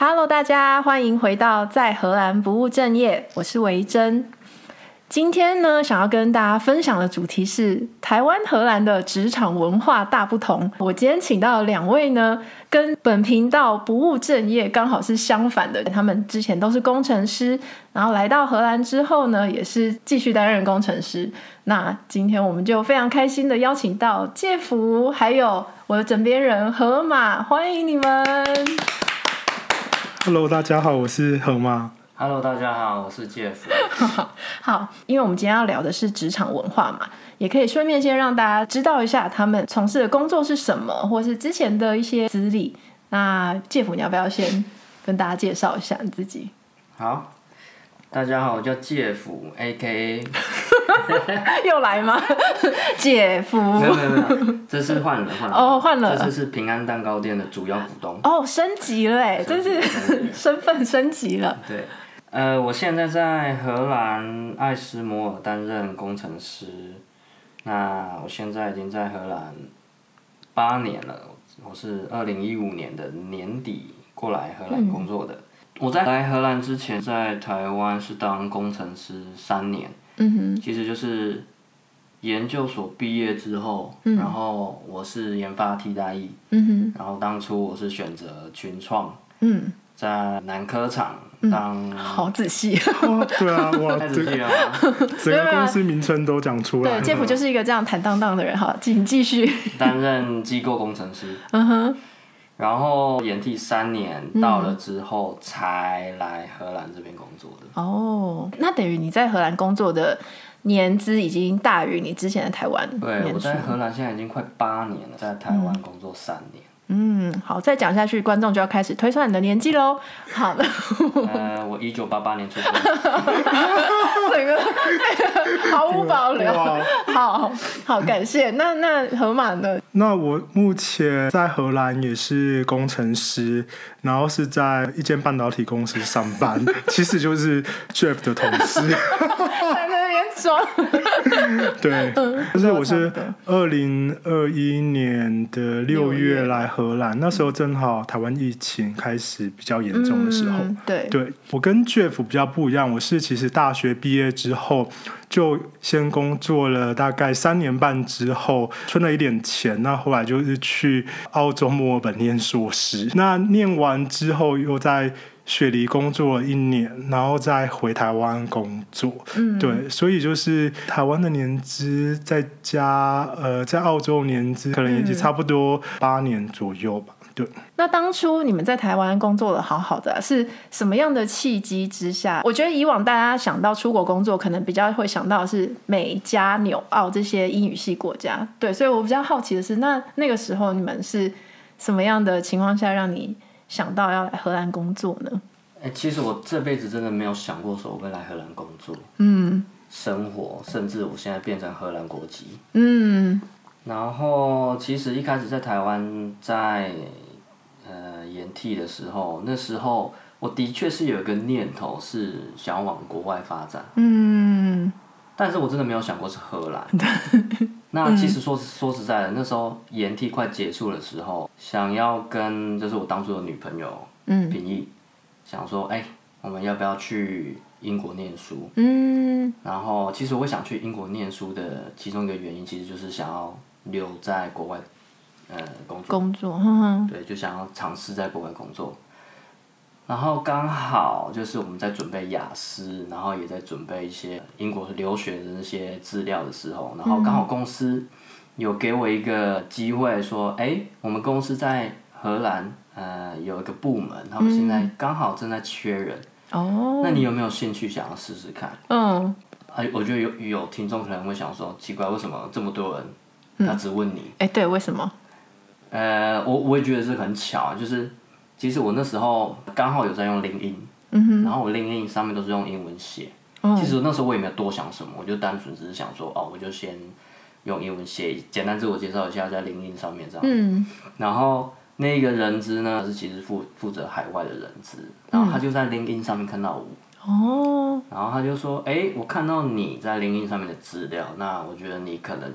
Hello，大家欢迎回到在荷兰不务正业，我是维珍。今天呢，想要跟大家分享的主题是台湾荷兰的职场文化大不同。我今天请到两位呢，跟本频道不务正业刚好是相反的。他们之前都是工程师，然后来到荷兰之后呢，也是继续担任工程师。那今天我们就非常开心的邀请到介福，还有我的枕边人河马，欢迎你们。Hello，大家好，我是河马。Hello，大家好，我是介甫。好，因为我们今天要聊的是职场文化嘛，也可以顺便先让大家知道一下他们从事的工作是什么，或是之前的一些资历。那介甫，你要不要先跟大家介绍一下你自己？好，大家好，我叫介甫，A.K.A. 又来吗？姐夫，没有没有没有，这是换了换了哦，换了，这次是平安蛋糕店的主要股东哦，升级了哎，真是 身份升级了，对。呃，我现在在荷兰艾斯摩尔担任工程师。那我现在已经在荷兰八年了，我是二零一五年的年底过来荷兰工作的。嗯、我在来荷兰之前，在台湾是当工程师三年。嗯哼。其实就是研究所毕业之后，嗯、然后我是研发替代役。嗯哼。然后当初我是选择群创。嗯。在南科厂。当、嗯、好仔细，对啊，哇，太仔细了，整个公司名称都讲出来了。对，杰普就是一个这样坦荡荡的人，哈，请继续。担任机构工程师，嗯哼，然后延替三年到了之后，才来荷兰这边工作的。哦，那等于你在荷兰工作的年资已经大于你之前的台湾。对，我在荷兰现在已经快八年了，在台湾工作三年。嗯嗯，好，再讲下去，观众就要开始推算你的年纪喽。好的，呃，我一九八八年出生，整个 毫无保留。好好，感谢。那那河马呢？那我目前在荷兰也是工程师，然后是在一间半导体公司上班，其实就是 Jeff 的同事。对，就是我是二零二一年的六月来荷兰，那时候正好台湾疫情开始比较严重的时候。嗯、对，对我跟 Jeff 比较不一样，我是其实大学毕业之后就先工作了大概三年半之后存了一点钱，那后来就是去澳洲墨尔本念硕士，那念完之后又在。雪梨工作了一年，然后再回台湾工作。嗯，对，所以就是台湾的年资再加呃，在澳洲年资可能也差不多八年左右吧。对。那当初你们在台湾工作的好好的，是什么样的契机之下？我觉得以往大家想到出国工作，可能比较会想到的是美加纽澳这些英语系国家。对，所以我比较好奇的是，那那个时候你们是什么样的情况下让你？想到要来荷兰工作呢？哎、欸，其实我这辈子真的没有想过说我会来荷兰工作，嗯，生活，甚至我现在变成荷兰国籍，嗯。然后，其实一开始在台湾在呃研替的时候，那时候我的确是有一个念头是想要往国外发展，嗯。但是我真的没有想过是荷兰。那其实说说实在的，那时候研替快结束的时候，想要跟就是我当初的女朋友，嗯，平易，想说，哎，我们要不要去英国念书？嗯，然后其实我想去英国念书的其中一个原因，其实就是想要留在国外，呃，工作。工作。对，就想要尝试在国外工作。然后刚好就是我们在准备雅思，然后也在准备一些英国留学的那些资料的时候，然后刚好公司有给我一个机会，说，哎，我们公司在荷兰，呃，有一个部门，他们现在刚好正在缺人，哦，那你有没有兴趣想要试试看？嗯，哎，我觉得有有听众可能会想说，奇怪，为什么这么多人，他只问你？哎，对，为什么？呃，我我也觉得是很巧，就是。其实我那时候刚好有在用 LinkedIn，嗯哼，然后我 LinkedIn 上面都是用英文写。哦、其实那时候我也没有多想什么，我就单纯只是想说，哦，我就先用英文写，简单自我介绍一下在 LinkedIn 上面这样。嗯，然后那个人资呢是其实负负责海外的人资，然后他就在 LinkedIn 上面看到我。哦，然后他就说，哎，我看到你在 LinkedIn 上面的资料，那我觉得你可能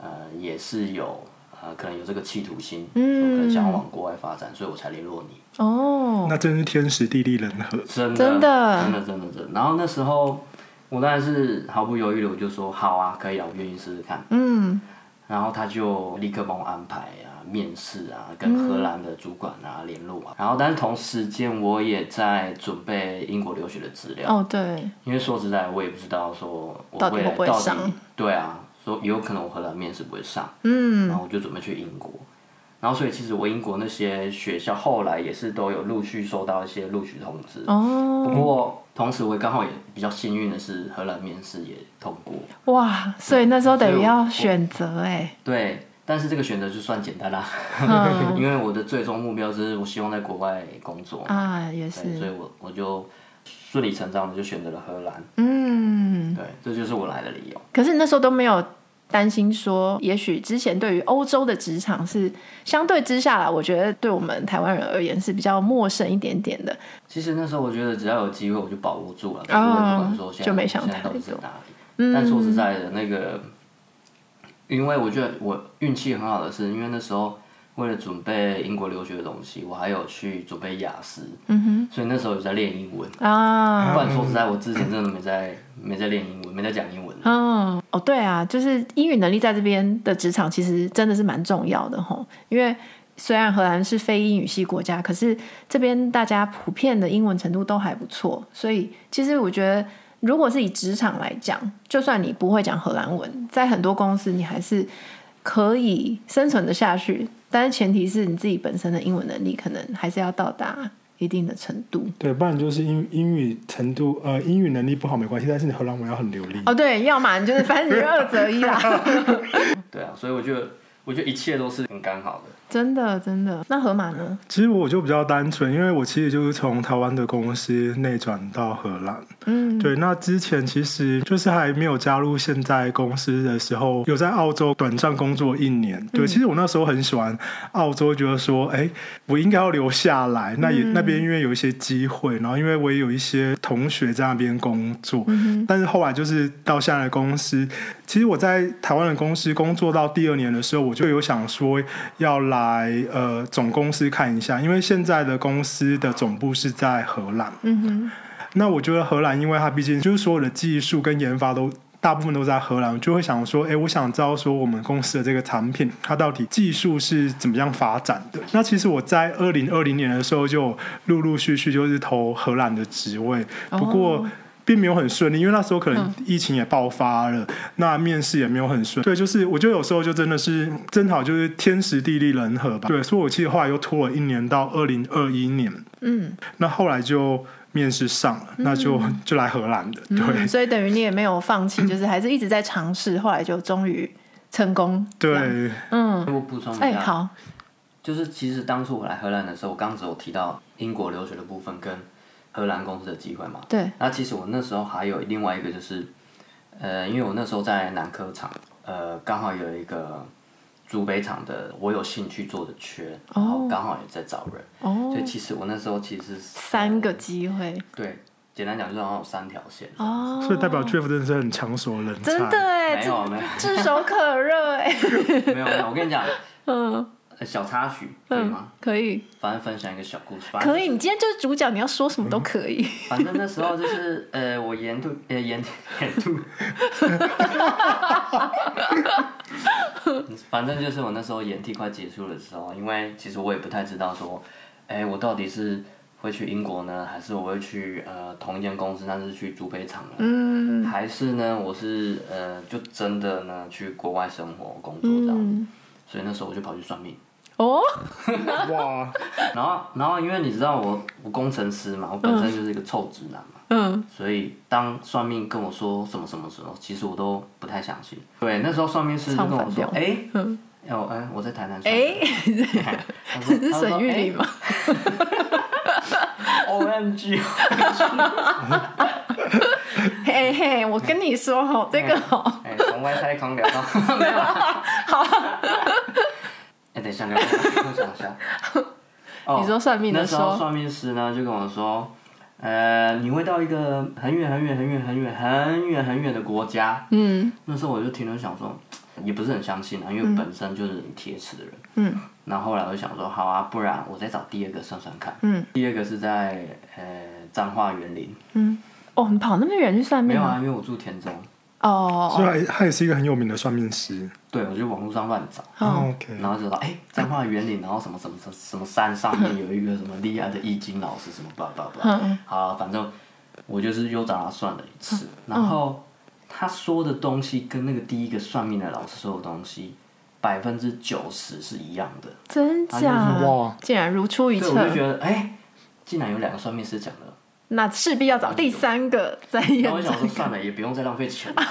呃也是有。呃可能有这个企图心，嗯，可能想要往国外发展，所以我才联络你。哦，那真是天时地利人和，真的真的真的真的真的。然后那时候我当然是毫不犹豫的，我就说好啊，可以啊，我愿意试试看。嗯，然后他就立刻帮我安排啊，面试啊，跟荷兰的主管啊联络啊。然后但是同时间我也在准备英国留学的资料。哦，对，因为说实在，我也不知道说我到底会不会上。对啊，说有可能我荷兰面试不会上。嗯，然后我就准备去英国。然后，所以其实我英国那些学校后来也是都有陆续收到一些录取通知。哦。不过，同时我也刚好也比较幸运的是，荷兰面试也通过。哇！所以那时候等于要选择哎。对，但是这个选择就算简单啦。嗯。因为我的最终目标就是我希望在国外工作。啊，也是。所以我我就顺理成章的就选择了荷兰。嗯。对，这就是我来的理由。可是你那时候都没有。担心说，也许之前对于欧洲的职场是相对之下来，我觉得对我们台湾人而言是比较陌生一点点的。其实那时候我觉得只要有机会我就把握住了，但是我不管说现在、哦、就没想太多。但说实在的，那个，因为我觉得我运气很好的是，因为那时候。为了准备英国留学的东西，我还有去准备雅思，嗯哼，所以那时候有在练英文啊。不然说实在，我之前真的没在没在练英文，没在讲英文。嗯，哦，对啊，就是英语能力在这边的职场其实真的是蛮重要的吼。因为虽然荷兰是非英语系国家，可是这边大家普遍的英文程度都还不错，所以其实我觉得，如果是以职场来讲，就算你不会讲荷兰文，在很多公司你还是可以生存的下去。但是前提是你自己本身的英文能力可能还是要到达一定的程度。对，不然就是英英语程度呃英语能力不好没关系，但是你荷兰文要很流利。哦，对，要么你就是反正你就二择一啦。对啊，所以我觉得我觉得一切都是很刚好的。真的真的，那河马呢？其实我就比较单纯，因为我其实就是从台湾的公司内转到荷兰。嗯，对。那之前其实就是还没有加入现在公司的时候，有在澳洲短暂工作一年。对，其实我那时候很喜欢澳洲，觉得说，哎，我应该要留下来。那也那边因为有一些机会，然后因为我也有一些同学在那边工作。嗯，但是后来就是到现在的公司，其实我在台湾的公司工作到第二年的时候，我就有想说要来。来呃总公司看一下，因为现在的公司的总部是在荷兰。嗯哼，那我觉得荷兰，因为它毕竟就是所有的技术跟研发都大部分都在荷兰，我就会想说，哎，我想知道说我们公司的这个产品，它到底技术是怎么样发展的？那其实我在二零二零年的时候就陆陆续续就是投荷兰的职位，不过。哦并没有很顺利，因为那时候可能疫情也爆发了，嗯、那面试也没有很顺。对，就是我觉得有时候就真的是正好就是天时地利人和吧。对，所以我其实后来又拖了一年到二零二一年。嗯，那后来就面试上了，嗯、那就就来荷兰的。对，嗯、所以等于你也没有放弃，就是还是一直在尝试，后来就终于成功。对，嗯，我补充一下，哎，好，就是其实当初我来荷兰的时候，我刚只有提到英国留学的部分跟。荷兰公司的机会嘛？对。那其实我那时候还有另外一个，就是，呃，因为我那时候在南科厂，呃，刚好有一个竹北厂的，我有兴趣做的缺，然后刚好也在找人，哦。所以其实我那时候其实是三个机会。对，简单讲就是好像有三条线。哦。所以代表 Jeff 真的是很抢手人才。真的哎，没有没有，炙手可热哎。没有没有，我跟你讲，嗯。小插曲可以吗？嗯、可以。反正分享一个小故事。可以，你今天就是主角，你要说什么都可以。反正那时候就是呃，我研读呃研研读，反正就是我那时候研替快结束的时候，因为其实我也不太知道说，哎、欸，我到底是会去英国呢，还是我会去呃同一间公司，但是去竹北厂了？嗯。还是呢，我是呃就真的呢去国外生活工作这样。嗯、所以那时候我就跑去算命。哦，哇！然后，然后，因为你知道我，我工程师嘛，我本身就是一个臭直男嘛，嗯，所以当算命跟我说什么什么时候，其实我都不太相信。对，那时候算命师就跟我说，哎，哎，我在台南算，哎，是沈玉玲吗？O M G！嘿嘿，我跟你说哦，这个哦，哎，从外太空聊到，没有，好。哎，等一下，等一下，我想一下。哦，你说算命的时候，那时候算命师呢就跟我说，呃，你会到一个很远很远很远很远很远很远的国家。嗯。那时候我就停了想说，也不是很相信啊，因为本身就是铁齿的人。嗯。然后后来我就想说，好啊，不然我再找第二个算算看。嗯。第二个是在呃彰化园林。嗯。哦，你跑那么远去算命？没有啊，因为我住田中。哦。所以他也是一个很有名的算命师。对，我就网络上乱找。哦。OK。然后就说，哎，彰化园林，然后什么什么什么什么山上面有一个什么厉害的易经老师，什么吧吧吧。嗯。好，反正我就是又找他算了一次，然后。他说的东西跟那个第一个算命的老师说的东西百分之九十是一样的，真假？哇！竟然如出一辙，我就觉得哎、欸，竟然有两个算命师讲的，那势必要找第三个再验。那我想说算了，也不用再浪费钱，对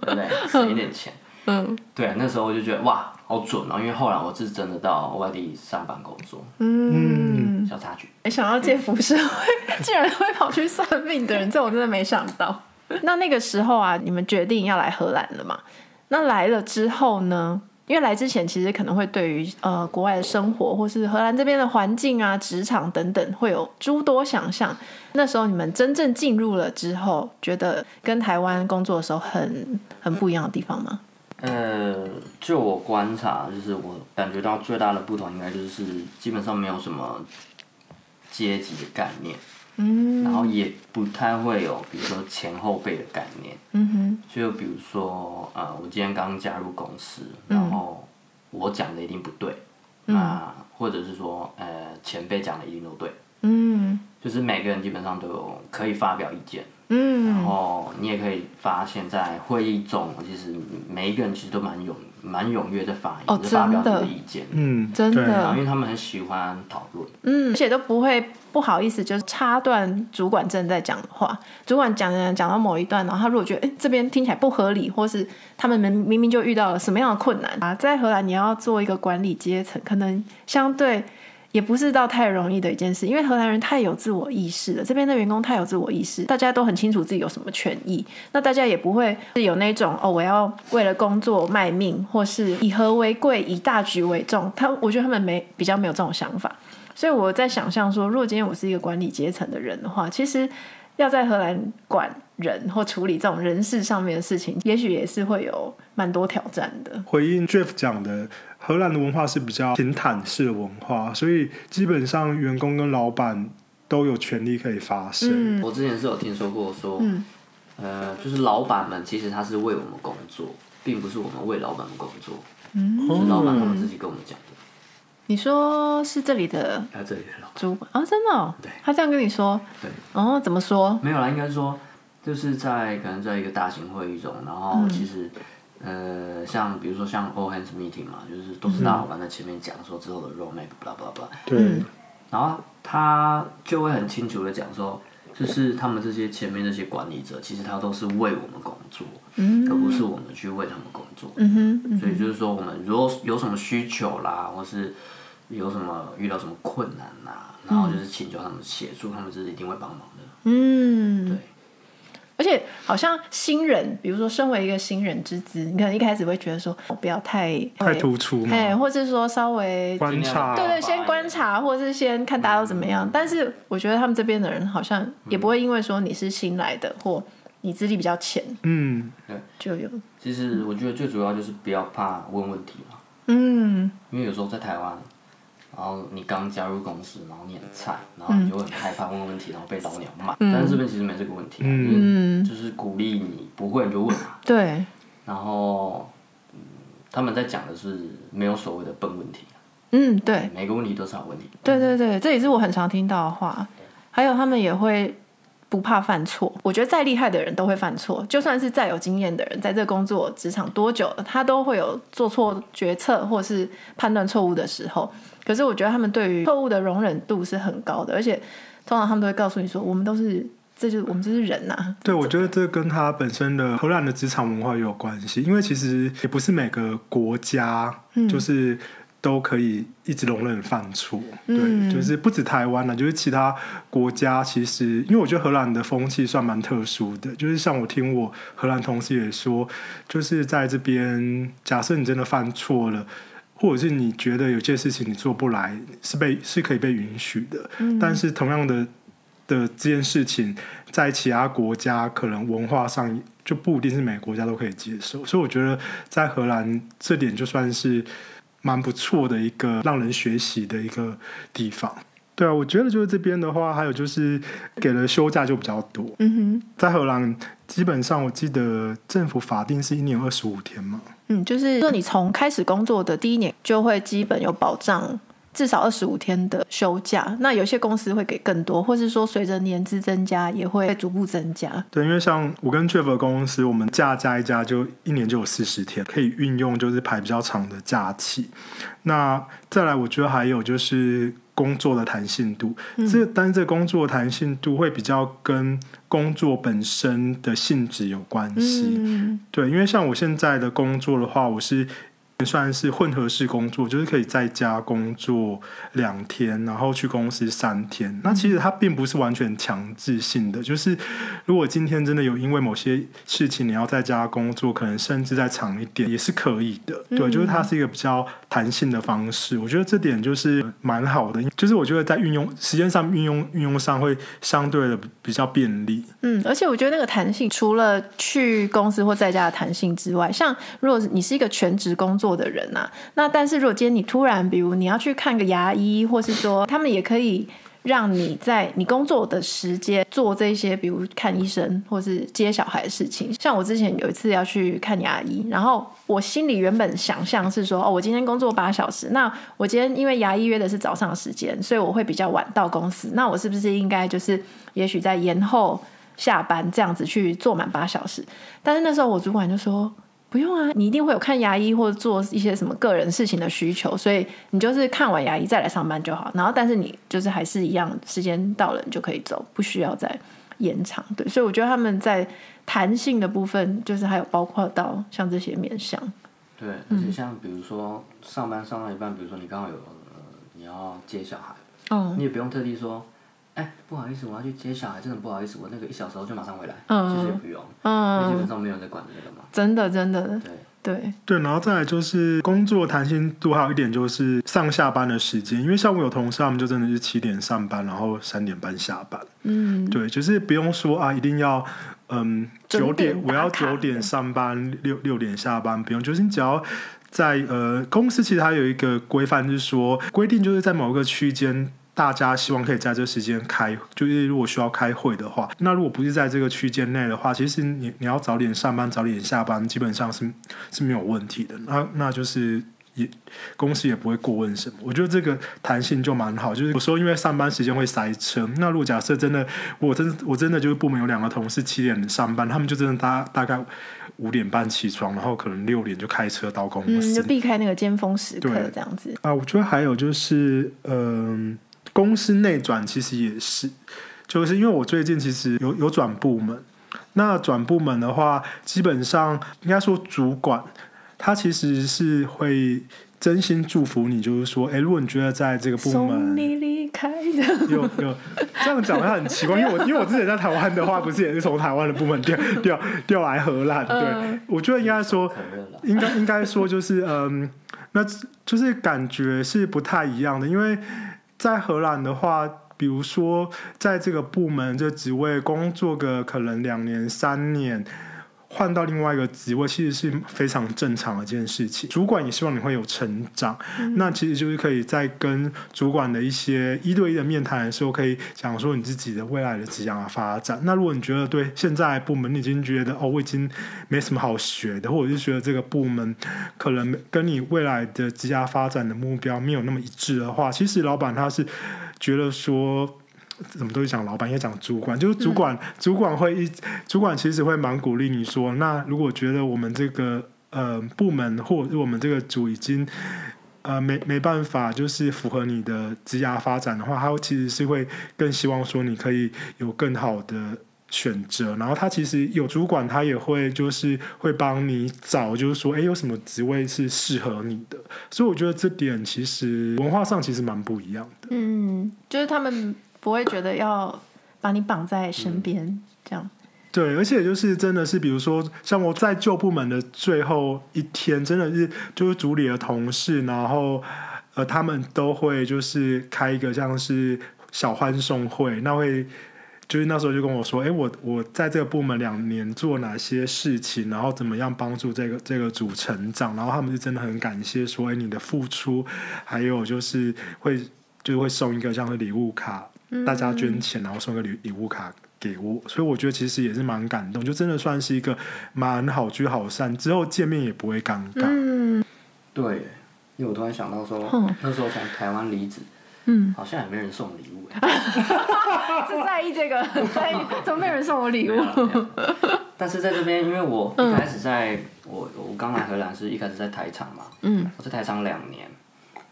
不对？省一点钱。嗯，对，那时候我就觉得哇，好准哦！因为后来我是真的到外地上班工作，嗯，小插曲。没想到借福社会竟然会跑去算命的人，这我真的没想到。那那个时候啊，你们决定要来荷兰了嘛？那来了之后呢？因为来之前其实可能会对于呃国外的生活，或是荷兰这边的环境啊、职场等等，会有诸多想象。那时候你们真正进入了之后，觉得跟台湾工作的时候很很不一样的地方吗？呃，就我观察，就是我感觉到最大的不同，应该就是基本上没有什么阶级的概念。嗯，然后也不太会有，比如说前后辈的概念。嗯哼，就比如说，呃，我今天刚加入公司，然后我讲的一定不对，嗯、那或者是说，呃，前辈讲的一定都对。嗯，就是每个人基本上都有可以发表意见。嗯，然后你也可以发现，在会议中，其实每一个人其实都蛮勇、蛮踊跃在发言，哦、发表自己的意见。嗯，真的，因为他们很喜欢讨论。嗯，而且都不会不好意思，就是插断主管正在讲的话。主管讲讲讲到某一段，然后他如果觉得哎这边听起来不合理，或是他们明明明就遇到了什么样的困难啊，在荷兰你要做一个管理阶层，可能相对。也不是到太容易的一件事，因为荷兰人太有自我意识了，这边的员工太有自我意识，大家都很清楚自己有什么权益，那大家也不会是有那种哦，我要为了工作卖命，或是以和为贵，以大局为重。他我觉得他们没比较没有这种想法，所以我在想象说，如果今天我是一个管理阶层的人的话，其实要在荷兰管人或处理这种人事上面的事情，也许也是会有蛮多挑战的。回应 Jeff 讲的。荷兰的文化是比较平坦式的文化，所以基本上员工跟老板都有权利可以发声。嗯、我之前是有听说过说，嗯、呃，就是老板们其实他是为我们工作，并不是我们为老板们工作。嗯，是老板他们自己跟我们讲的。你说是这里的？他这里的老板主管啊，真的、哦？对，他这样跟你说。对。哦，怎么说？没有啦，应该是说，就是在可能在一个大型会议中，然后其实。嗯呃，像比如说像 all hands meeting 嘛，就是都是大老板在前面讲说之后的 roadmap，blah blah blah。对。然后他就会很清楚的讲说，就是他们这些前面这些管理者，其实他都是为我们工作，嗯，而不是我们去为他们工作。嗯哼。嗯哼，所以就是说，我们如果有什么需求啦，或是有什么遇到什么困难啦，然后就是请求他们协助，他们是一定会帮忙的。嗯。好像新人，比如说身为一个新人之资，你可能一开始会觉得说，不要太太突出，哎，或者说稍微观察，对对，先观察，或者是先看大家都怎么样。但是我觉得他们这边的人好像也不会因为说你是新来的，或你资历比较浅，嗯，对，就有。其实我觉得最主要就是不要怕问问题嘛，嗯，因为有时候在台湾。然后你刚加入公司，然后你很菜，然后你就会很害怕问问题，然后被老鸟骂。嗯、但是这边其实没这个问题，嗯，就是鼓励你不会你就问。对。然后，嗯，他们在讲的是没有所谓的笨问题。嗯，对。每个问题都是好问题。对对对，这也是我很常听到的话。还有他们也会。不怕犯错，我觉得再厉害的人都会犯错，就算是再有经验的人，在这工作职场多久了，他都会有做错决策或是判断错误的时候。可是我觉得他们对于错误的容忍度是很高的，而且通常他们都会告诉你说：“我们都是，这就是我们就是人呐、啊。”对，我觉得这跟他本身的荷兰的职场文化也有关系，因为其实也不是每个国家就是。都可以一直容忍犯错，对，嗯、就是不止台湾了，就是其他国家，其实因为我觉得荷兰的风气算蛮特殊的，就是像我听我荷兰同事也说，就是在这边，假设你真的犯错了，或者是你觉得有些事情你做不来，是被是可以被允许的，嗯、但是同样的的这件事情，在其他国家可能文化上就不一定是每个国家都可以接受。所以我觉得在荷兰这点就算是蛮不错的一个让人学习的一个地方。对啊，我觉得就是这边的话，还有就是给了休假就比较多。嗯哼，在荷兰基本上我记得政府法定是一年二十五天嘛。嗯，就是说你从开始工作的第一年就会基本有保障。至少二十五天的休假，那有些公司会给更多，或是说随着年资增加也会逐步增加。对，因为像我跟 Jeff 的公司，我们假加一加就一年就有四十天可以运用，就是排比较长的假期。那再来，我觉得还有就是工作的弹性度，嗯、这但是这工作的弹性度会比较跟工作本身的性质有关系。嗯、对，因为像我现在的工作的话，我是。算是混合式工作，就是可以在家工作两天，然后去公司三天。那其实它并不是完全强制性的，就是如果今天真的有因为某些事情你要在家工作，可能甚至再长一点也是可以的。对，就是它是一个比较弹性的方式。我觉得这点就是蛮好的，就是我觉得在运用时间上运用运用上会相对的比较便利。嗯，而且我觉得那个弹性除了去公司或在家的弹性之外，像如果你是一个全职工作的人啊，那但是如果今天你突然，比如你要去看个牙医，或是说他们也可以让你在你工作的时间做这些，比如看医生或是接小孩的事情。像我之前有一次要去看牙医，然后我心里原本想象是说，哦，我今天工作八小时，那我今天因为牙医约的是早上时间，所以我会比较晚到公司，那我是不是应该就是也许在延后下班这样子去做满八小时？但是那时候我主管就说。不用啊，你一定会有看牙医或者做一些什么个人事情的需求，所以你就是看完牙医再来上班就好。然后，但是你就是还是一样，时间到了你就可以走，不需要再延长。对，所以我觉得他们在弹性的部分，就是还有包括到像这些面向。对，而且像比如说上班上到一半，比如说你刚好有、呃、你要接小孩，哦，你也不用特地说。哎，不好意思，我要去接小孩，真的不好意思，我那个一小时后就马上回来。嗯，其实也不用，嗯，基本上没有人在管这个嘛。真的，真的，对对对。然后再来就是工作弹性度，还有一点就是上下班的时间，因为像我有同事，他们就真的是七点上班，然后三点半下班。嗯，对，就是不用说啊，一定要嗯九点，我要九点上班，六六点下班，不用，就是你只要在呃公司，其实它有一个规范，就是说规定就是在某个区间。大家希望可以在这时间开，就是如果需要开会的话，那如果不是在这个区间内的话，其实你你要早点上班、早点下班，基本上是是没有问题的。那那就是也公司也不会过问什么。我觉得这个弹性就蛮好。就是有时候因为上班时间会塞车，那如果假设真的我真我真的就是部门有两个同事七点上班，他们就真的大大概五点半起床，然后可能六点就开车到公司，嗯、就避开那个尖峰时刻这样子。啊，我觉得还有就是嗯。公司内转其实也是，就是因为我最近其实有有转部门，那转部门的话，基本上应该说主管他其实是会真心祝福你，就是说，哎，如果你觉得在这个部门送你离开的，有有 这样讲好像很奇怪，因为我因为我之前在台湾的话，不是也是从台湾的部门调调调来荷兰，对，嗯、我觉得应该说，应该应该说就是嗯，那就是感觉是不太一样的，因为。在荷兰的话，比如说在这个部门这职位工作个可能两年三年，换到另外一个职位，其实是非常正常的一件事情。主管也希望你会有成长，嗯、那其实就是可以在跟主管的一些一对一的面谈的时候，可以讲说你自己的未来的职业发展。那如果你觉得对现在部门你已经觉得哦，我已经没什么好学的，或者是觉得这个部门可能跟你未来的职业发展的目标没有那么一致的话，其实老板他是觉得说。怎么都是讲老板，应该讲主管，就是主管，主管会一，主管其实会蛮鼓励你说，那如果觉得我们这个呃部门或者我们这个组已经呃没没办法，就是符合你的职涯发展的话，他其实是会更希望说你可以有更好的选择，然后他其实有主管，他也会就是会帮你找，就是说，哎，有什么职位是适合你的，所以我觉得这点其实文化上其实蛮不一样的。嗯，就是他们。不会觉得要把你绑在身边，嗯、这样。对，而且就是真的是，比如说像我在旧部门的最后一天，真的是就是组里的同事，然后呃，他们都会就是开一个像是小欢送会，那会。就是那时候就跟我说，哎，我我在这个部门两年做哪些事情，然后怎么样帮助这个这个组成长，然后他们是真的很感谢，说，哎，你的付出，还有就是会就会送一个像是礼物卡，大家捐钱，然后送个礼礼物卡给我，所以我觉得其实也是蛮感动，就真的算是一个蛮好聚好散，之后见面也不会尴尬。嗯，对，因为我突然想到说，嗯那时候从台湾离职，嗯，好像也没人送礼物。是在意这个，在意怎么没有人送我礼物？但是在这边，因为我一开始在、嗯、我我刚来荷兰是一开始在台厂嘛，嗯，我在台厂两年，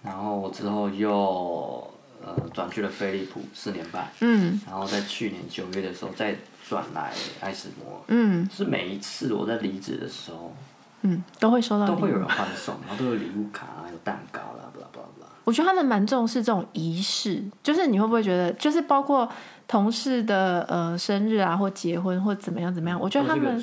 然后我之后又呃转去了飞利浦四年半，嗯，然后在去年九月的时候再转来爱斯摩，嗯，是每一次我在离职的时候，嗯，都会收到，都会有人欢送，然后都有礼物卡啊，有蛋糕啦，巴拉巴拉巴拉。我觉得他们蛮重视这种仪式，就是你会不会觉得，就是包括同事的呃生日啊，或结婚或怎么样怎么样，我觉得他们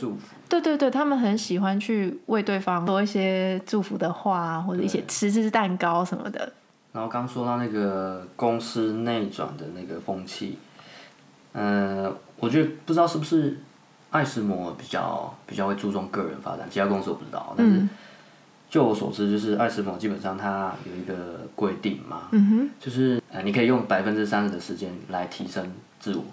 对对对，他们很喜欢去为对方说一些祝福的话，或者一些吃吃蛋糕什么的。然后刚说到那个公司内转的那个风气，嗯、呃，我觉得不知道是不是艾斯摩比较比较会注重个人发展，其他公司我不知道，但是。嗯就我所知，就是艾斯摩基本上它有一个规定嘛，嗯哼，就是呃，你可以用百分之三十的时间来提升自我，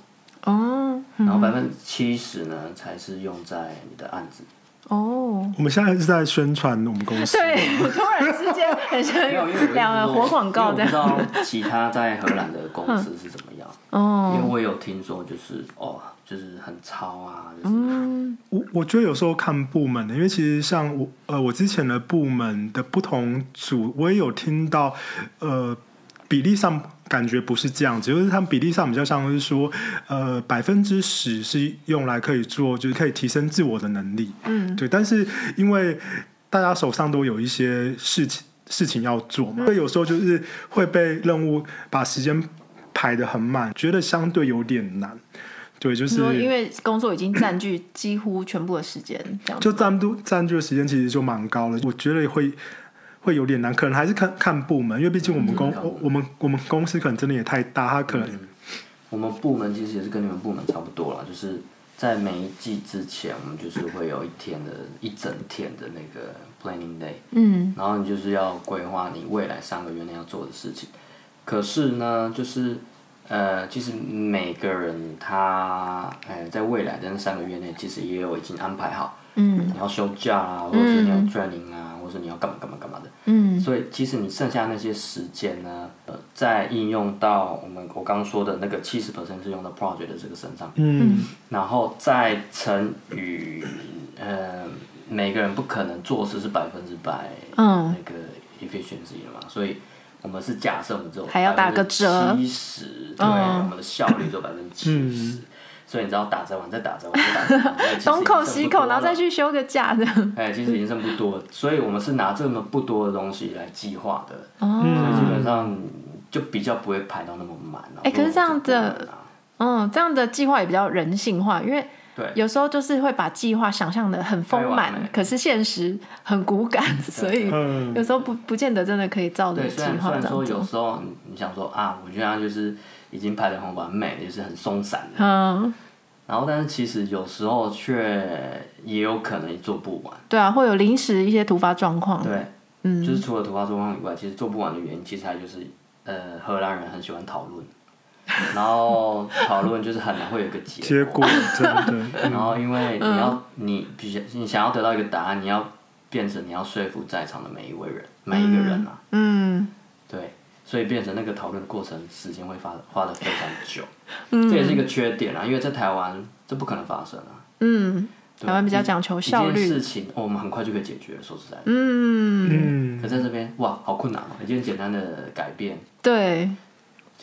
哦，嗯、然后百分之七十呢才是用在你的案子。哦，我们现在是在宣传我们公司，对，突然之间很像两个活广告这样。我不知道其他在荷兰的公司是怎么样，哦、嗯，因为我有听说就是哦。就是很超啊，就是、嗯，我我觉得有时候看部门的，因为其实像我呃我之前的部门的不同组，我也有听到，呃比例上感觉不是这样子，就是他们比例上比较像是说，呃百分之十是用来可以做，就是可以提升自我的能力，嗯，对，但是因为大家手上都有一些事情事情要做嘛，所以有时候就是会被任务把时间排得很满，觉得相对有点难。对，就是因为工作已经占据几乎全部的时间，这样就占都占据的时间其实就蛮高了。我觉得会会有点难，可能还是看看部门，因为毕竟我们公、嗯、我们我们公司可能真的也太大，它可能、嗯、我们部门其实也是跟你们部门差不多了，就是在每一季之前，我们就是会有一天的一整天的那个 planning day，嗯，然后你就是要规划你未来三个月内要做的事情。可是呢，就是。呃，其实每个人他，呃，在未来的那三个月内，其实也有已经安排好，嗯，你要休假啊，或者是你要 training 啊，或者是你要干嘛干嘛干嘛的，嗯，所以其实你剩下那些时间呢，呃，在应用到我们我刚刚说的那个七十 percent 是用到 project 的这个身上，嗯，然后再乘以，呃，每个人不可能做事是百分之百，嗯，那个 efficiency 的嘛，所以。我们是假设我们只有还要打个折，七十，对，我们的效率只有百分之七十，所以你知道打折完再打折完再打 东口西口，然后再去休个假这样。哎，其实已经剩不多，所以我们是拿这么不多的东西来计划的，哦，所以基本上就比较不会排到那么满。哎，可是这样的，嗯，这样的计划也比较人性化，因为。对，有时候就是会把计划想象的很丰满，可是现实很骨感，所以有时候不不见得真的可以照着计划这样做。虽然说有时候你想说啊，我觉得就是已经排的很完美，也是很松散的。嗯。然后，但是其实有时候却也有可能做不完。对啊，会有临时一些突发状况。对，嗯，就是除了突发状况以外，其实做不完的原因，其实还就是呃，荷兰人很喜欢讨论。然后讨论就是很难会有一个结结果，真的。然后因为你要你比较你想要得到一个答案，你要变成你要说服在场的每一位人，每一个人啊。嗯。对，所以变成那个讨论的过程时间会花花的非常久，这也是一个缺点啊。因为在台湾这不可能发生啊。嗯。台湾比较讲求效率。一件事情，我们很快就可以解决。说实在的。嗯。可在这边，哇，好困难哦！一件简单的改变。对。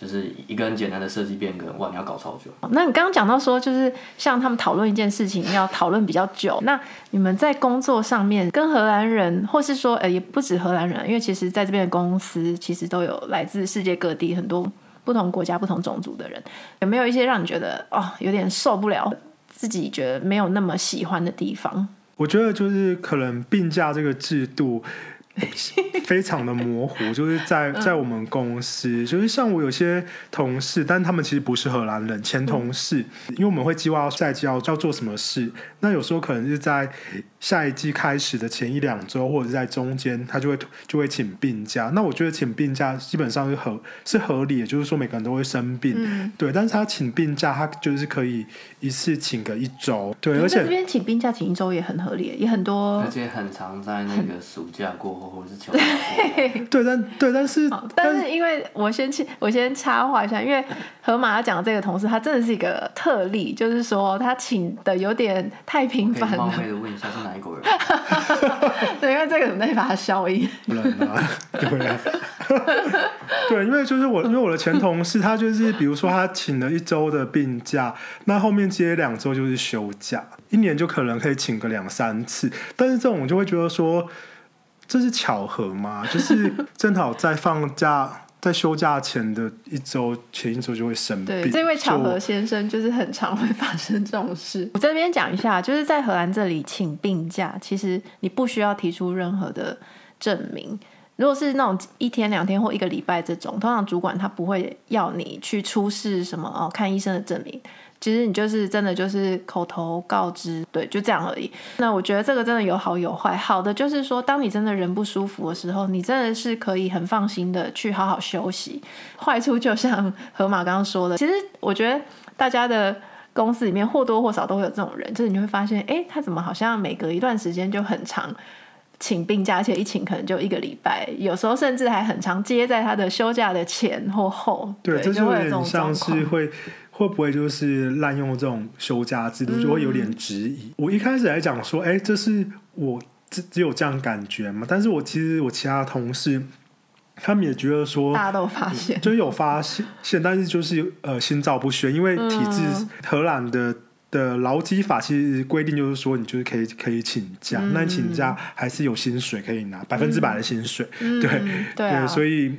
就是一个很简单的设计变更，哇，你要搞超久。那你刚刚讲到说，就是像他们讨论一件事情要讨论比较久。那你们在工作上面跟荷兰人，或是说，呃，也不止荷兰人，因为其实在这边的公司其实都有来自世界各地很多不同国家、不同种族的人，有没有一些让你觉得哦有点受不了，自己觉得没有那么喜欢的地方？我觉得就是可能病假这个制度。非常的模糊，就是在在我们公司，嗯、就是像我有些同事，但他们其实不是荷兰人，前同事，嗯、因为我们会计划赛季要要做什么事，那有时候可能是在下一季开始的前一两周，或者是在中间，他就会就会请病假。那我觉得请病假基本上是合是合理的，就是说每个人都会生病，嗯、对，但是他请病假，他就是可以一次请个一周，对，而且这边请病假请一周也很合理，也很多，而且很常在那个暑假过后或者是秋假过，对，但对，但是但是因为我先去，我先插话一下，因为河马讲的这个同事，他真的是一个特例，就是说他请的有点太频繁了。冒昧的问一下，是哪一国人？对，因为这个没办法消音。不能啊，对啊，对，因为就是我，因为我的前同事，他就是比如说他请了一周的病假，那后面接两周就是休假，一年就可能可以请个两三次，但是这种我就会觉得说。这是巧合吗？就是正好在放假、在休假前的一周，前一周就会生病。对，这位巧合先生就是很常会发生这种事。我这边讲一下，就是在荷兰这里请病假，其实你不需要提出任何的证明。如果是那种一天、两天或一个礼拜这种，通常主管他不会要你去出示什么哦，看医生的证明。其实你就是真的就是口头告知，对，就这样而已。那我觉得这个真的有好有坏。好的就是说，当你真的人不舒服的时候，你真的是可以很放心的去好好休息。坏处就像河马刚刚说的，其实我觉得大家的公司里面或多或少都会有这种人，就是你会发现，哎，他怎么好像每隔一段时间就很长请病假，而且一请可能就一个礼拜，有时候甚至还很长接在他的休假的前或后。对，对，这就会有点像是会。会不会就是滥用这种休假制度，就会有点质疑。嗯、我一开始来讲说，哎，这是我只只有这样感觉嘛？但是我其实我其他同事，他们也觉得说，大家都发现，就有发现，现但是就是呃心照不宣，因为体制、嗯、荷兰的的劳基法其实规定就是说，你就是可以可以请假，嗯、那你请假还是有薪水可以拿，百分之百的薪水，嗯、对、嗯、对、啊、所以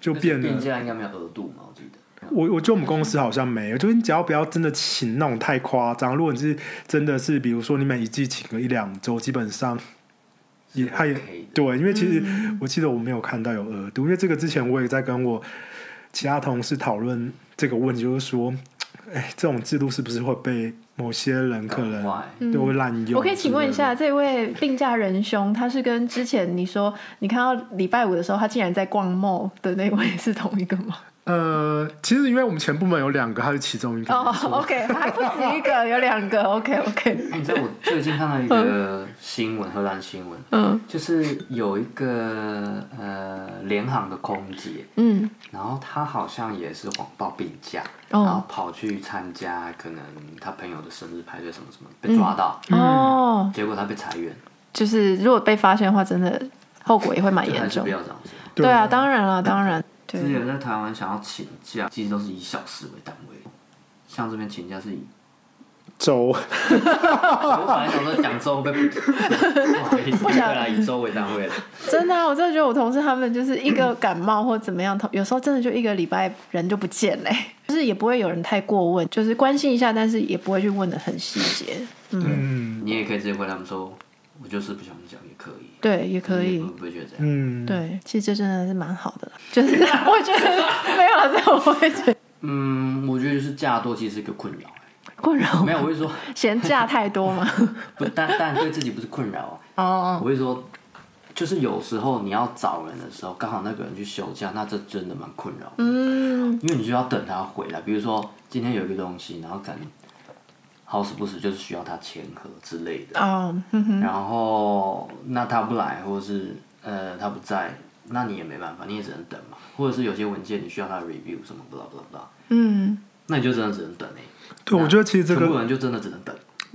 就变了。病假应该没有额度嘛？我记得。我我觉得我们公司好像没有，就是你只要不要真的请那种太夸张。如果你是真的是，比如说你每一季请个一两周，基本上也还也对，因为其实我记得我没有看到有额度，因为这个之前我也在跟我其他同事讨论这个问题，就是说，哎，这种制度是不是会被某些人可能都会滥用？我可以请问一下，这位病假仁兄，他是跟之前你说你看到礼拜五的时候，他竟然在逛 mall 的那位是同一个吗？呃，其实因为我们前部门有两个，他是其中一个。哦、oh,，OK，还不止一个，有两个，OK，OK。你知道我最近看到一个新闻，荷兰新闻，嗯，就是有一个呃联航的空姐，嗯，然后她好像也是谎报病假，然后跑去参加可能她朋友的生日派对什么什么，被抓到，哦、嗯，结果她被裁员。就是如果被发现的话，真的后果也会蛮严重。不要这样子。对啊，当然了，当然。之前在台湾想要请假，其实都是以小时为单位。像这边请假是以周。我本来想说讲周被 不好意思，不想来以周为单位了。真的啊，我真的觉得我同事他们就是一个感冒或怎么样，有时候真的就一个礼拜人就不见嘞，就是也不会有人太过问，就是关心一下，但是也不会去问的很细节。嗯，嗯，你也可以直接回他们说。我就是不想讲。对，也可以。会不会觉得这样？嗯，对，其实这真的是蛮好的。就是 我觉得没有这样，我会觉得。嗯，我觉得就是假多，其实是一个困扰。困扰？没有，我会说 嫌假太多吗？不，但但对自己不是困扰哦。我会说，就是有时候你要找人的时候，刚好那个人去休假，那这真的蛮困扰。嗯。因为你就要等他回来，比如说今天有一个东西，然后可能。好死不死就是需要他签合之类的，oh, 然后那他不来，或者是呃他不在，那你也没办法，你也只能等嘛。或者是有些文件你需要他 review 什么不知道不知道，嗯，那你就真的只能等哎。对，我觉得其实这个全部人就真的只能等，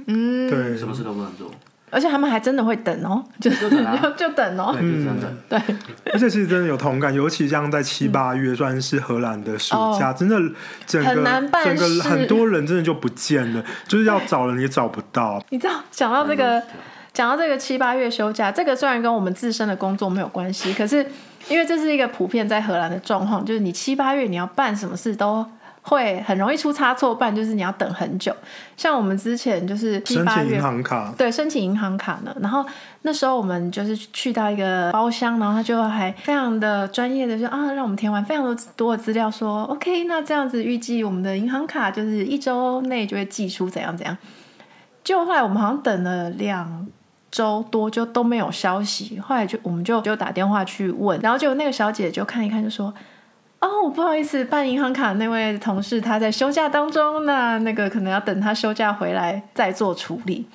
嗯，对，什么事都不能做。而且他们还真的会等哦，就等、啊、就等哦，对，就等等。对，而且其实真的有同感，尤其像在七八月，算是荷兰的暑假，嗯、真的整个整个很多人真的就不见了，就是要找人也找不到。你知道，讲到这个，讲到这个七八月休假，这个虽然跟我们自身的工作没有关系，可是因为这是一个普遍在荷兰的状况，就是你七八月你要办什么事都会很容易出差错，不然就是你要等很久。像我们之前就是申请银行卡，对，申请银行卡呢。然后那时候我们就是去到一个包厢，然后他就还非常的专业的说啊，让我们填完非常多多的资料说，说 OK，那这样子预计我们的银行卡就是一周内就会寄出，怎样怎样。就后来我们好像等了两周多，就都没有消息。后来就我们就就打电话去问，然后就那个小姐就看一看，就说。哦，不好意思，办银行卡那位同事他在休假当中，那那个可能要等他休假回来再做处理。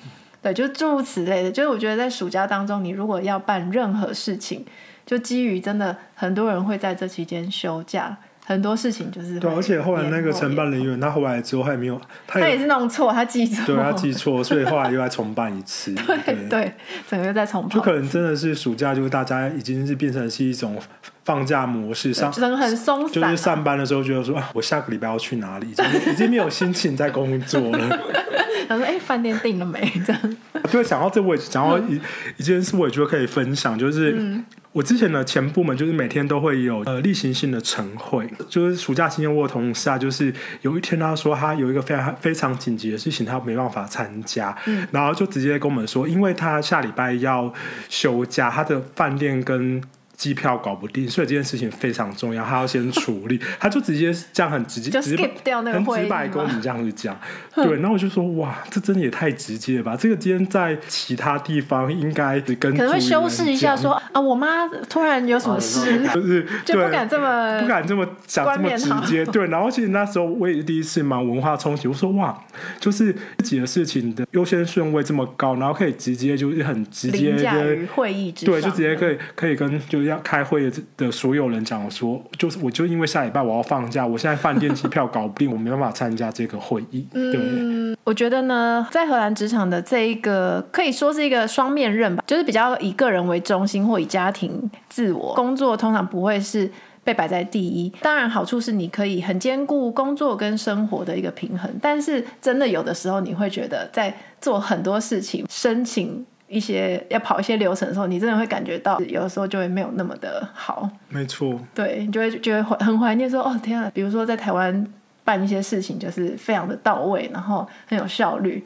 对，就诸如此类的。就是我觉得在暑假当中，你如果要办任何事情，就基于真的很多人会在这期间休假，很多事情就是对。而且后来那个承办人员，他后来之后还没有，他也，他也是弄错，他记错，对，他记错，所以后来又来重办一次。对对，对，整个又再重办。就可能真的是暑假，就是大家已经是变成是一种。放假模式上，人很松散，就是上班的时候觉得说啊，我下个礼拜要去哪里，已经已经没有心情在工作了。他说：“哎、欸，饭店订了没？”这样。对，想到这，我也想到一一件事，我也觉得可以分享，就是、嗯、我之前的前部门，就是每天都会有呃例行性的晨会，就是暑假期间，我有同事啊，就是有一天他说他有一个非常非常紧急的事情，他没办法参加、嗯，然后就直接跟我们说，因为他下礼拜要休假，他的饭店跟。机票搞不定，所以这件事情非常重要，他要先处理。他就直接这样很直接，就 skip 掉那个会，很直白跟我们这样子讲。对，然后我就说哇，这真的也太直接了吧？这个今天在其他地方应该跟可能会修饰一下说，啊，我妈突然有什么事，就是就不敢这么不敢这么讲这么直接。对，然后其实那时候我也是第一次嘛，文化冲击。我说哇，就是自己的事情的优先顺位这么高，然后可以直接就是很直接的会议之对，就直接可以可以跟就。要开会的所有人讲说，就是我就因为下礼拜我要放假，我现在饭店机票搞不定，我没办法参加这个会议。对，嗯，我觉得呢，在荷兰职场的这一个可以说是一个双面刃吧，就是比较以个人为中心或以家庭自我工作，通常不会是被摆在第一。当然，好处是你可以很兼顾工作跟生活的一个平衡，但是真的有的时候你会觉得在做很多事情，申请。一些要跑一些流程的时候，你真的会感觉到有的时候就会没有那么的好。没错，对，你就会觉得很怀念说，哦天啊，比如说在台湾办一些事情，就是非常的到位，然后很有效率。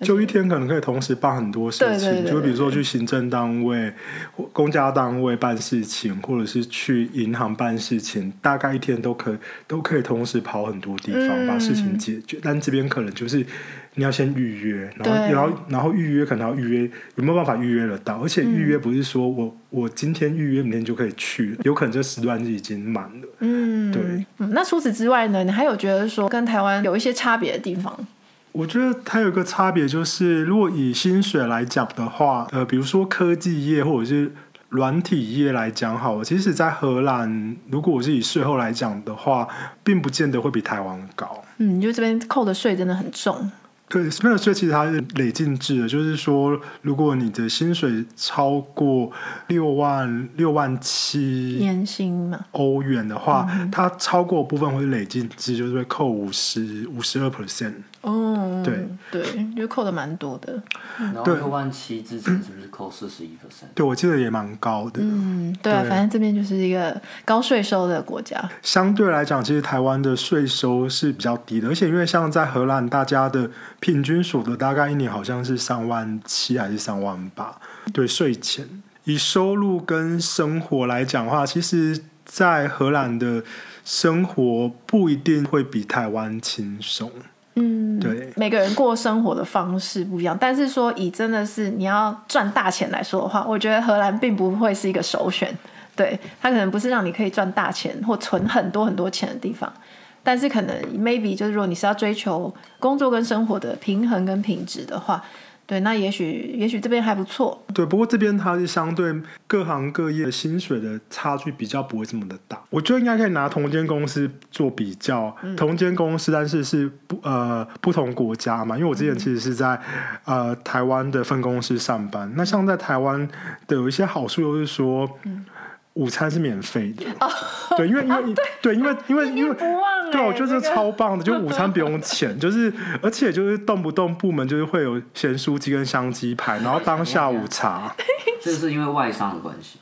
就一天可能可以同时办很多事情，就比如说去行政单位、公家单位办事情，或者是去银行办事情，大概一天都可以都可以同时跑很多地方，嗯、把事情解决。但这边可能就是你要先预约，然后然后然后预约可能要预约有没有办法预约得到？而且预约不是说我我今天预约明天就可以去，有可能这时段是已经满了。嗯，对嗯。那除此之外呢？你还有觉得说跟台湾有一些差别的地方？我觉得它有一个差别，就是如果以薪水来讲的话，呃，比如说科技业或者是软体业来讲，好，其实，在荷兰，如果我是以税后来讲的话，并不见得会比台湾高。嗯，就这边扣的税真的很重。对，这边的税其实它是累进制的，就是说，如果你的薪水超过六万六万七年薪嘛欧元的话，嗯、它超过部分会累进制，就是会扣五十五十二 percent。哦，对对，就扣的蛮多的。然后六万七之前是不是扣四十一 percent？对，我记得也蛮高的。嗯，对啊，反正这边就是一个高税收的国家。相对来讲，其实台湾的税收是比较低的，而且因为像在荷兰，大家的平均所得大概一年好像是三万七还是三万八，对，税前。以收入跟生活来讲的话，其实，在荷兰的生活不一定会比台湾轻松。嗯，对，每个人过生活的方式不一样，但是说以真的是你要赚大钱来说的话，我觉得荷兰并不会是一个首选。对，它可能不是让你可以赚大钱或存很多很多钱的地方，但是可能 maybe 就是如果你是要追求工作跟生活的平衡跟品质的话。对，那也许也许这边还不错。对，不过这边它是相对各行各业的薪水的差距比较不会这么的大。我觉得应该可以拿同间公司做比较，嗯、同间公司但是是不呃不同国家嘛。因为我之前其实是在、嗯、呃台湾的分公司上班。那像在台湾的有一些好处，就是说。嗯午餐是免费的，oh, 对，因为因为、oh, 对，因为因为因为对，我觉得超棒的，就午餐不用 钱，就是而且就是动不动部门就是会有咸酥鸡跟香鸡排，然后当下午茶，这是因为外商的关系，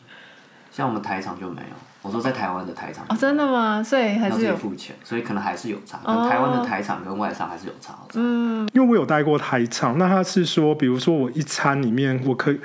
像我们台厂就没有。我说在台湾的台厂哦，真的吗？所以还是有付钱，所以可能还是有差。跟台湾的台厂跟外商还是有差。嗯，因为我有待过台厂，那他是说，比如说我一餐里面我可以。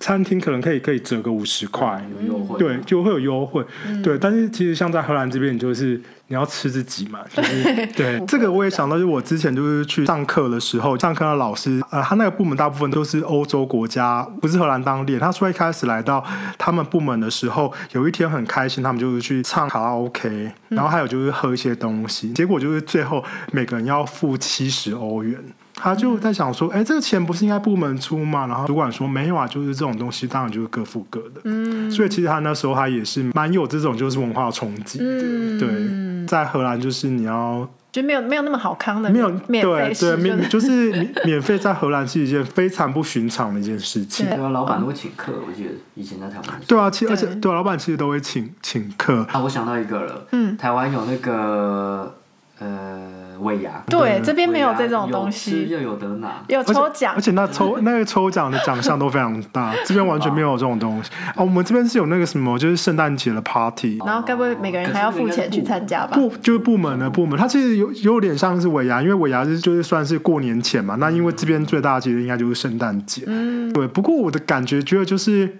餐厅可能可以可以折个五十块，有优惠，对，就会有优惠，嗯、对。但是其实像在荷兰这边，你就是你要吃自己嘛，就是对。这个我也想到，就是我之前就是去上课的时候，上课的老师，呃，他那个部门大部分都是欧洲国家，不是荷兰当地。他说一开始来到他们部门的时候，有一天很开心，他们就是去唱卡拉 OK，然后还有就是喝一些东西，结果就是最后每个人要付七十欧元。他就在想说，哎，这个钱不是应该部门出吗？然后主管说没有啊，就是这种东西，当然就是各付各的。嗯，所以其实他那时候他也是蛮有这种就是文化冲击的。嗯、对，在荷兰就是你要就没有没有那么好康的，没有免费对对免就是免费在荷兰是一件非常不寻常的一件事情。对啊，老板都会请客，我记得以前在台湾。对啊，其而且对老板其实都会请请客。啊，我想到一个了，嗯，台湾有那个呃。尾牙，对，这边没有这种东西，又有得拿，有抽奖，而且那抽那个抽奖的奖项都非常大，这边完全没有这种东西。哦，我们这边是有那个什么，就是圣诞节的 party，然后该不会每个人还要付钱去参加吧？不，就是部门的部门，它其实有有点像是尾牙，因为尾牙是就是算是过年前嘛。那因为这边最大的节日应该就是圣诞节，嗯，对。不过我的感觉觉得就是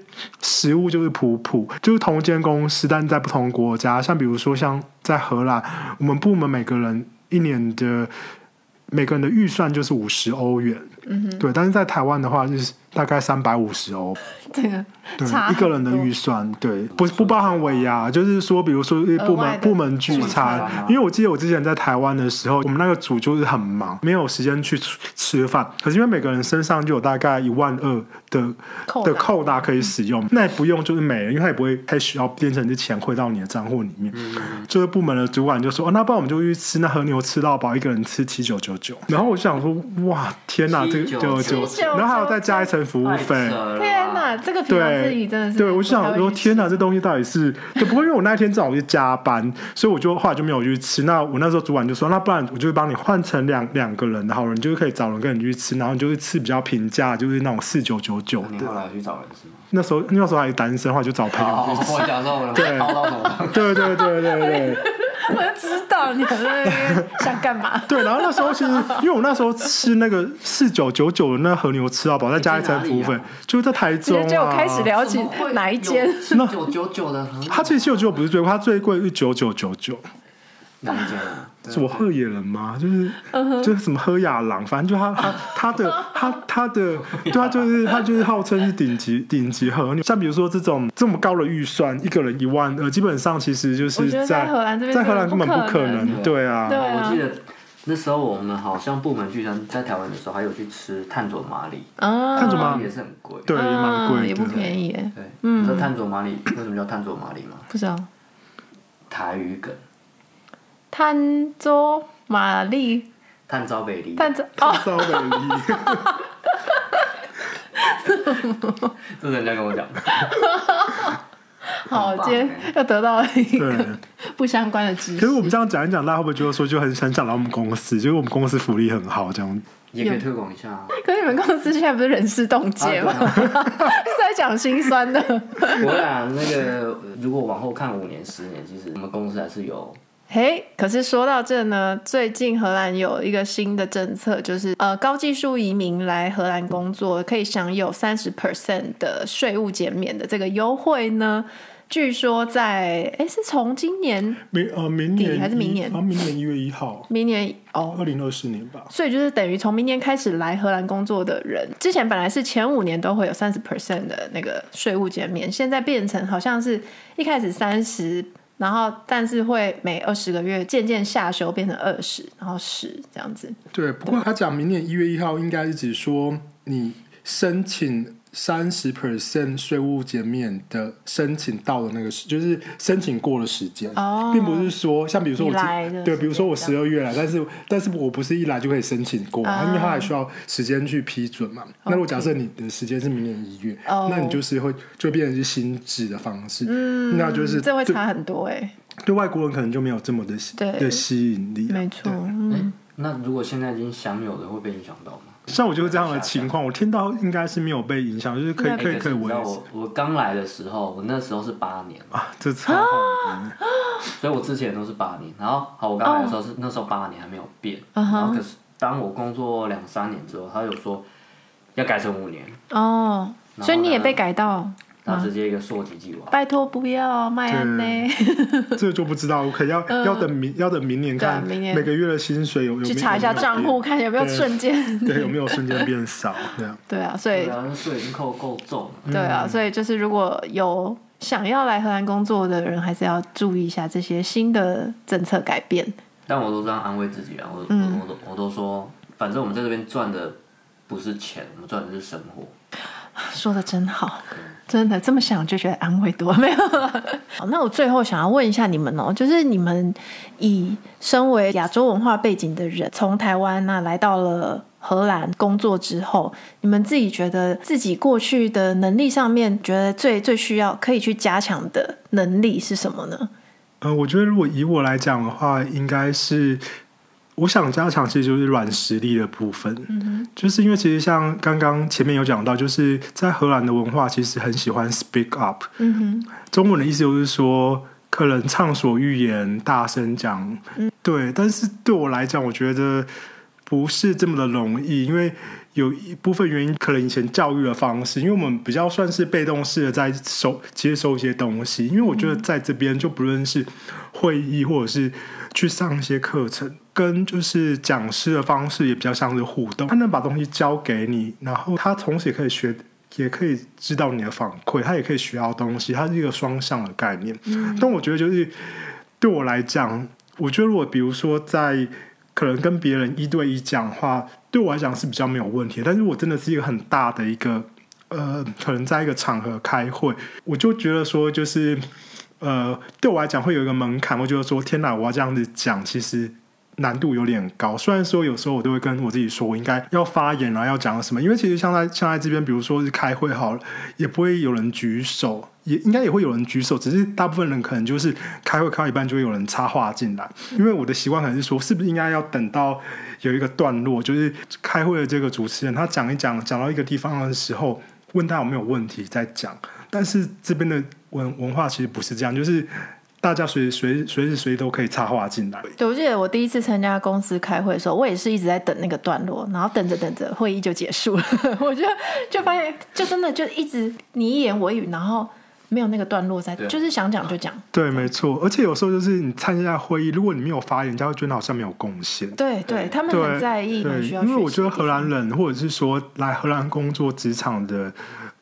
食物就是普普，就是同一间公司，但在不同国家，像比如说像在荷兰，我们部门每个人。一年的每个人的预算就是五十欧元，嗯哼，对，但是在台湾的话就是。大概三百五十欧，这个对一个人的预算，对，不不包含尾牙，就是说，比如说部门部门聚餐，因为我记得我之前在台湾的时候，我们那个组就是很忙，没有时间去吃饭，可是因为每个人身上就有大概一万二的的扣打。可以使用，那也不用就是没了，因为他也不会太需要变成这钱汇到你的账户里面。这个部门的主管就说：“哦，那不然我们就去吃那和牛吃到饱，一个人吃七九九九。”然后我就想说：“哇，天哪，这个九九九，然后还要再加一层。”服务费，天哪，这个平常自己真的是，对，我就想说，天哪，这东西到底是，就不过因为我那一天正好去加班，所以我就后来就没有去吃。那我那时候主管就说，那不然我就帮你换成两两个人的好人，就是可以找人跟你去吃，然后你就是吃比较平价，就是那种四九九九的。你后来去找人吃吗？那时候那时候还单身，后来就找朋友去吃。我讲说我对，对对对对对。我就知道你很在那边想干嘛。对，然后那时候其实，因为我那时候吃那个四九九九的那和牛吃到饱，再加一层服务费，就是在台中啊。就开始了解哪一间？四九九九的，它其实四九九九不是最贵，它最贵是九九九九。哪一间？是我鹤野人吗？就是就是什么喝雅郎，反正就他他他的 他他的，对他就是他就是号称是顶级顶级和牛。像比如说这种这么高的预算，一个人一万二，基本上其实就是在在荷兰这边，在荷兰根本不可能。对啊，我记得那时候我们好像部门聚餐在台湾的时候，还有去吃炭佐麻里啊，炭佐麻里也是很贵，对，也蛮贵，也不便宜。对，你知道炭佐麻里为什么叫炭佐麻里吗？不知道，台语梗。炭州玛丽，炭州北里，炭州北里，这是人家跟我讲的。好，今天又得到了一个不相关的知识。可是我们这样讲一讲，大家会不会觉得说就很想讲到我们公司？就是我们公司福利很好，这样也可以推广一下。可是你们公司现在不是人事冻结吗？是在讲心酸的。我俩那个，如果往后看五年、十年，其实我们公司还是有。嘿，可是说到这呢，最近荷兰有一个新的政策，就是呃，高技术移民来荷兰工作可以享有三十 percent 的税务减免的这个优惠呢。据说在哎，是从今年明呃明年还是明年？啊，明年一月一号，明年哦，二零二四年吧。所以就是等于从明年开始来荷兰工作的人，之前本来是前五年都会有三十 percent 的那个税务减免，现在变成好像是一开始三十。然后，但是会每二十个月渐渐下修，变成二十，然后十这样子。对，不过他讲明年一月一号，应该是指说你申请。三十 percent 税务减免的申请到的那个时，就是申请过的时间，oh, 并不是说像比如说我对，比如说我十二月来，但是但是我不是一来就可以申请过，uh, 因为它还需要时间去批准嘛。那如果假设你的时间是明年一月，oh. 那你就是会就变成是新制的方式，嗯，那就是这会差很多哎、欸，对外国人可能就没有这么的的吸引力，没错。嗯，那如果现在已经享有的会被影响到吗？像我就是这样的情况，我听到应该是没有被影响，就是可以可以可以。我我刚来的时候，我那时候是八年啊，这超好的，所以我之前都是八年。然后好，我刚来的时候是那时候八年还没有变，然后可是当我工作两三年之后，他有说要改成五年哦，所以你也被改到。他直接一个溯及既往，拜托不要卖安呢，这个就不知道，我可能要 要等明要等明年看，每个月的薪水有有去查一下账户，看有没有瞬间对有没有 瞬间变少，对啊，对啊，所以税已经扣够重，对啊，所以就是如果有想要来荷兰工作的人，还是要注意一下这些新的政策改变。但我都这样安慰自己啊，我我都我都说，反正我们在这边赚的不是钱，我们赚的是生活。说的真好，真的这么想就觉得安慰多 没有？好，那我最后想要问一下你们哦，就是你们以身为亚洲文化背景的人，从台湾那来到了荷兰工作之后，你们自己觉得自己过去的能力上面，觉得最最需要可以去加强的能力是什么呢？呃，我觉得如果以我来讲的话，应该是。我想加强，其实就是软实力的部分，嗯、哼。就是因为其实像刚刚前面有讲到，就是在荷兰的文化其实很喜欢 speak up，嗯、哼。中文的意思就是说可能畅所欲言、大声讲，嗯、对。但是对我来讲，我觉得不是这么的容易，因为有一部分原因，可能以前教育的方式，因为我们比较算是被动式的在收接收一些东西，因为我觉得在这边就不论是会议或者是去上一些课程。跟就是讲师的方式也比较像是互动，他能把东西教给你，然后他同时也可以学，也可以知道你的反馈，他也可以学到东西，它是一个双向的概念。嗯、但我觉得就是对我来讲，我觉得如果比如说在可能跟别人一对一讲话，对我来讲是比较没有问题。但是我真的是一个很大的一个呃，可能在一个场合开会，我就觉得说就是呃，对我来讲会有一个门槛，我觉得说天哪，我要这样子讲，其实。难度有点高，虽然说有时候我都会跟我自己说，我应该要发言啊，要讲什么？因为其实像在像在这边，比如说是开会好了，也不会有人举手，也应该也会有人举手，只是大部分人可能就是开会开到一半就会有人插话进来。因为我的习惯可能是说，是不是应该要等到有一个段落，就是开会的这个主持人他讲一讲，讲到一个地方的时候，问他有没有问题再讲。但是这边的文文化其实不是这样，就是。大家随随随时随地都可以插话进来。对，我记得我第一次参加公司开会的时候，我也是一直在等那个段落，然后等着等着，会议就结束了。我就就发现，就真的就一直你一言我一语，然后没有那个段落在，就是想讲就讲。对，没错。而且有时候就是你参加会议，如果你没有发言，人家会觉得好像没有贡献。对对，他们很在意，对，因为我觉得荷兰人或者是说来荷兰工作职场的，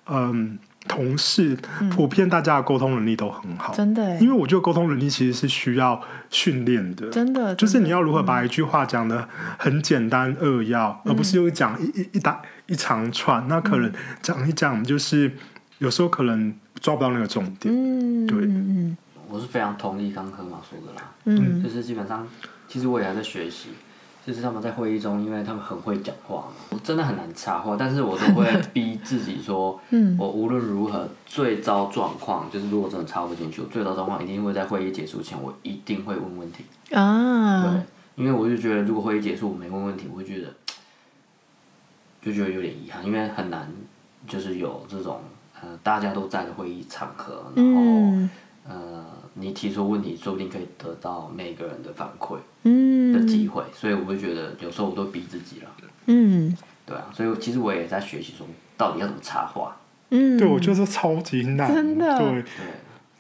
嗯。同事普遍大家的沟通能力都很好，真的。因为我觉得沟通能力其实是需要训练的，真的。就是你要如何把一句话讲的很简单扼要，而不是又讲一一一大一长串。那可能讲一讲，就是有时候可能抓不到那个重点。嗯，对。我是非常同意刚刚河马说的啦。嗯，就是基本上，其实我也还在学习。就是他们在会议中，因为他们很会讲话，我真的很难插话，但是我都会逼自己说，我无论如何最糟状况，就是如果真的插不进去，我最糟状况一定会在会议结束前，我一定会问问题啊。对，因为我就觉得，如果会议结束我没问问题，我会觉得就觉得有点遗憾，因为很难就是有这种呃大家都在的会议场合，然后。你提出问题，说不定可以得到每个人的反馈的机会，嗯、所以我会觉得有时候我都逼自己了。嗯，对啊，所以其实我也在学习说，到底要怎么插话。嗯，对，我觉得超级难，真的。对。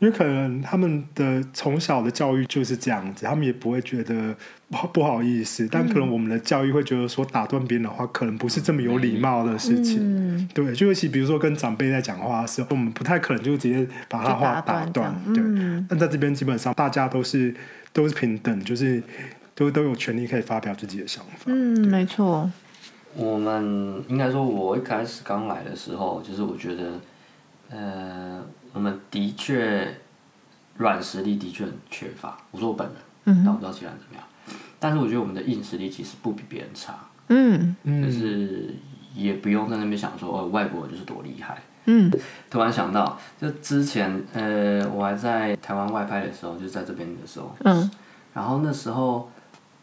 对因为可能他们的从小的教育就是这样子，他们也不会觉得不不好意思，但可能我们的教育会觉得说打断别人的话，可能不是这么有礼貌的事情。嗯、对，就尤其比如说跟长辈在讲话的时候，我们不太可能就直接把他话打断。对，但在这边基本上大家都是都是平等，就是都都有权利可以发表自己的想法。嗯，没错。我们应该说，我一开始刚来的时候，就是我觉得，呃。我们的确软实力的确很缺乏。我说我本人，嗯、但我不知道其他人怎么样。但是我觉得我们的硬实力其实不比别人差。嗯，就是也不用在那边想说哦，外国人就是多厉害。嗯，突然想到，就之前呃，我还在台湾外拍的时候，就在这边的时候，嗯，然后那时候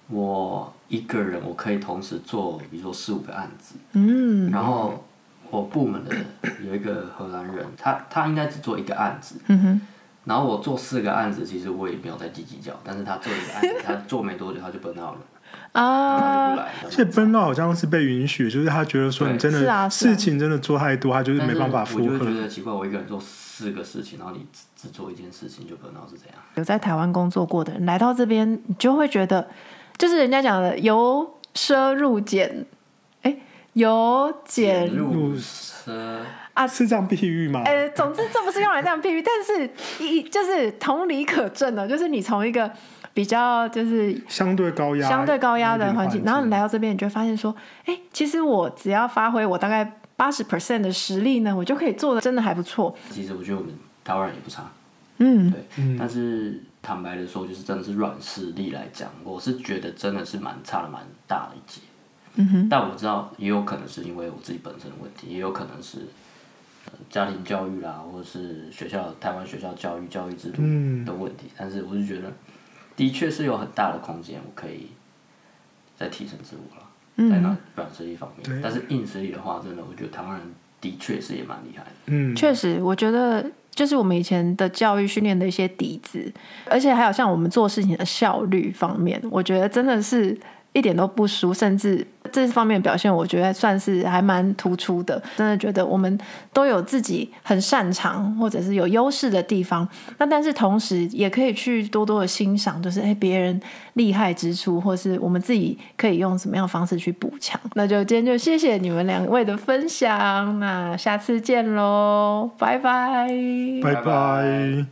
我一个人我可以同时做，比如说四五个案子，嗯，然后我部门的有一个荷兰人，他他应该只做一个案子，嗯哼，然后我做四个案子，其实我也没有在计计较，但是他做一个案子，他做没多久他就 burn out 了。啊，而且 burnout 好像是被允许，就是他觉得说你真的事情真的做太多，他就是没办法负荷。我就觉得奇怪，我一个人做四个事情，然后你只做一件事情就 burnout 是怎样。有在台湾工作过的人来到这边，你就会觉得，就是人家讲的由奢入俭，由俭入奢啊，是这样比喻吗？呃、欸，总之这不是用来这样比喻，但是一就是同理可证的，就是你从一个。比较就是相对高压、相对高压的环境，然后你来到这边，你就会发现说，哎，其实我只要发挥我大概八十 percent 的实力呢，我就可以做的真的还不错。其实我觉得我们台湾人也不差，嗯，对，嗯、但是坦白的说，就是真的是软实力来讲，我是觉得真的是蛮差的，蛮大的一截。嗯哼，但我知道也有可能是因为我自己本身的问题，也有可能是、呃、家庭教育啦，或者是学校台湾学校教育教育制度的问题，嗯、但是我就觉得。的确是有很大的空间，我可以再提升自我了，嗯、在那软实力方面。对但是硬实力的话，真的，我觉得台湾人的确是也蛮厉害的。嗯，确实，我觉得就是我们以前的教育训练的一些底子，而且还有像我们做事情的效率方面，我觉得真的是。一点都不输，甚至这方面表现，我觉得算是还蛮突出的。真的觉得我们都有自己很擅长或者是有优势的地方，那但是同时也可以去多多的欣赏，就是哎别人厉害之处，或是我们自己可以用什么样的方式去补强。那就今天就谢谢你们两位的分享，那下次见喽，拜拜，拜拜。